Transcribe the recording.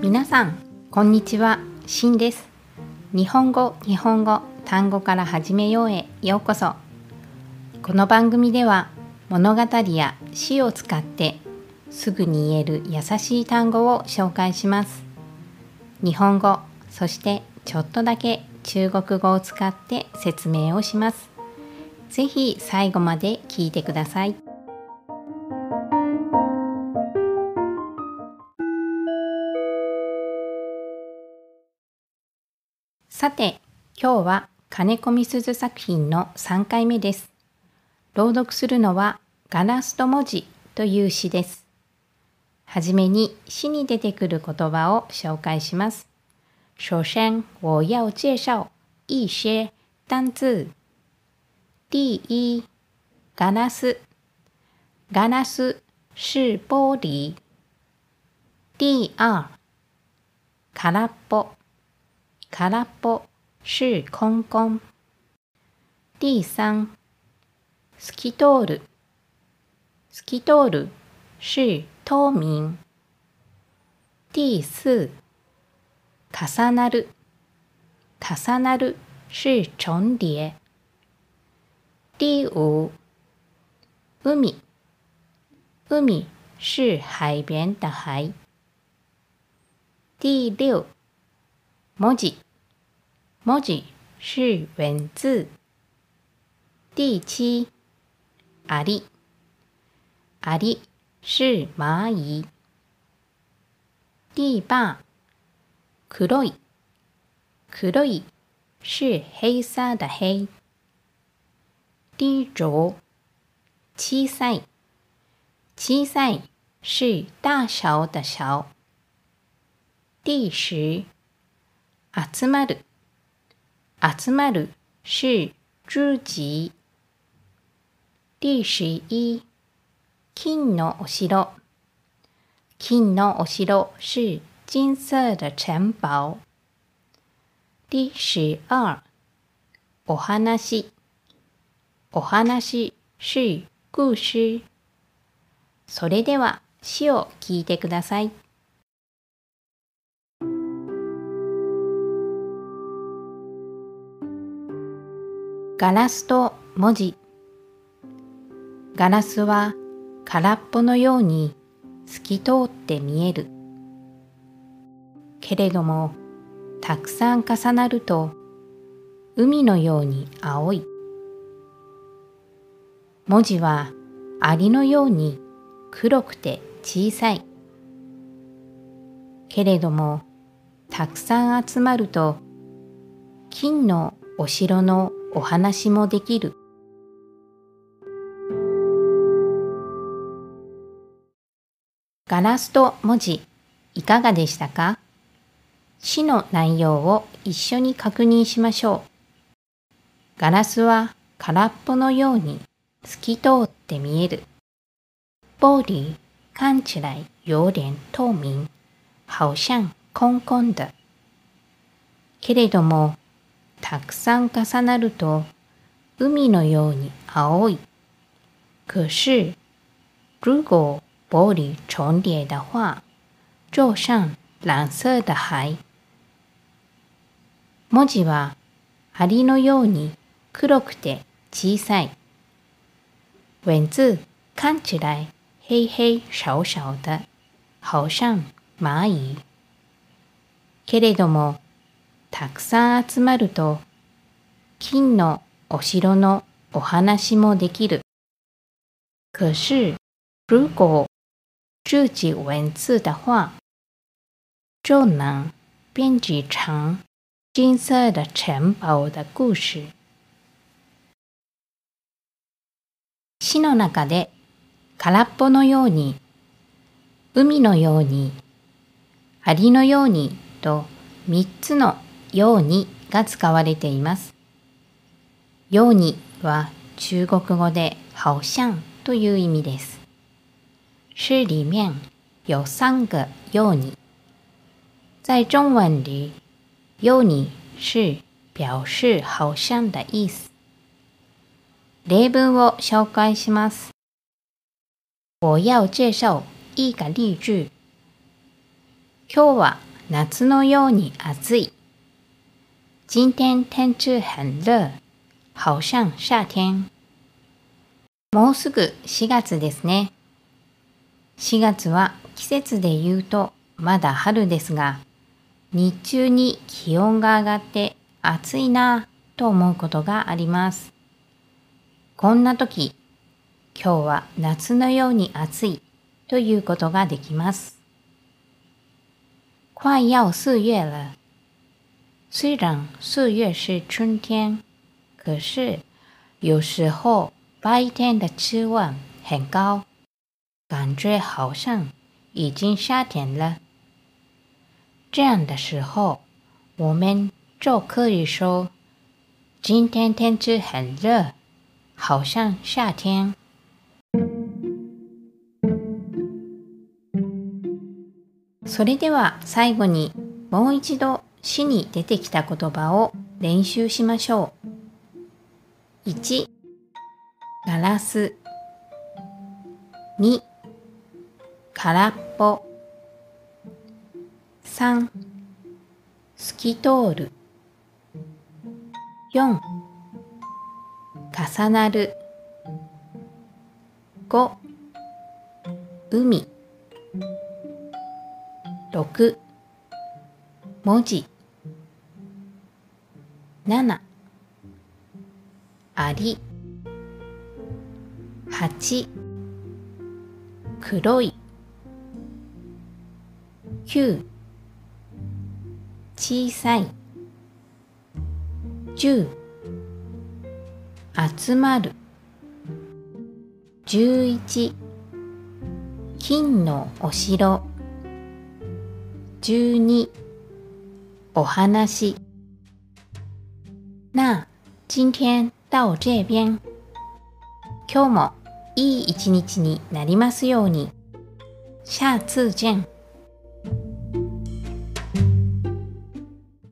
皆さんこんにちは。しんです。日本語日本語単語から始めようへようこそ。この番組では物語や詩を使ってすぐに言える優しい単語を紹介します。日本語そしてちょっとだけ中国語を使って説明をします。ぜひ最後まで聞いてください。さて、今日は金子みすず作品の3回目です。朗読するのはガラスと文字という詩です。はじめに詩に出てくる言葉を紹介します。首先我要介紹一些单字。第一、ガラス。ガラス是玻璃。第二、空っぽ。空っぽ是空空。第三、透き通る。透き通る是透明。第四、重なる。重なる是重叠。第五、海。海是海边的海。第六、文字。文字是文字。第七，アリ。アリ是蚂蚁。第八，黒い。黒い是黑色的黑。第九，小さい。小さい是大小的小。第十。 集まる。集まる是聚集。第十一。金のお城。金のお城是金色的城堡。第十二。お話。お話是故事。それでは詩を聞いてください。ガラスと文字。ガラスは空っぽのように透き通って見える。けれどもたくさん重なると海のように青い。文字はアリのように黒くて小さい。けれどもたくさん集まると金のお城のお話もできる。ガラスと文字いかがでしたか？詩の内容を一緒に確認しましょう。ガラスは空っぽのように透き通って見える。玻璃看起来有点透明，好像空空的。けれどもたくさん重なると海のように青い。可是，如果玻璃重叠的话，就像蓝色的海。文字は針のように黒くて小さい。文字看起来黑黑小小的，好像蚂蚁。けれども、たくさん集まると金のお城のお話もできる。可是如果自己文字的话，就能编辑成金色的城堡的故事。詩の中で空っぽのように、海のように、アリのようにと三つのようにが使われています。ようには中国語で好像という意味です。诗里面有三个ように。在中文里，ように是表示好像的意思。例文を紹介します。我要介紹いいか例句。今日は夏のように暑い。今天天气很热。好像夏天。もうすぐ4月ですね。4月は季節で言うとまだ春ですが、日中に気温が上がって暑いなぁと思うことがあります。こんな時、今日は夏のように暑いということができます。快要四月了。虽然四月是春天，可是有时候白天的气温很高，感觉好像已经夏天了。这样的时候，我们就可以说今天天气很热，好像夏天。それでは最後にもう一度 詩に出てきた言葉を練習しましょう。1ガラス。2空っぽ。3透き通る。4重なる。5海。6文字。7あり。8黒い。9小さい。10集まる。11金のお城。12お話那今天到这边今日もいい一日になりますように。下次见。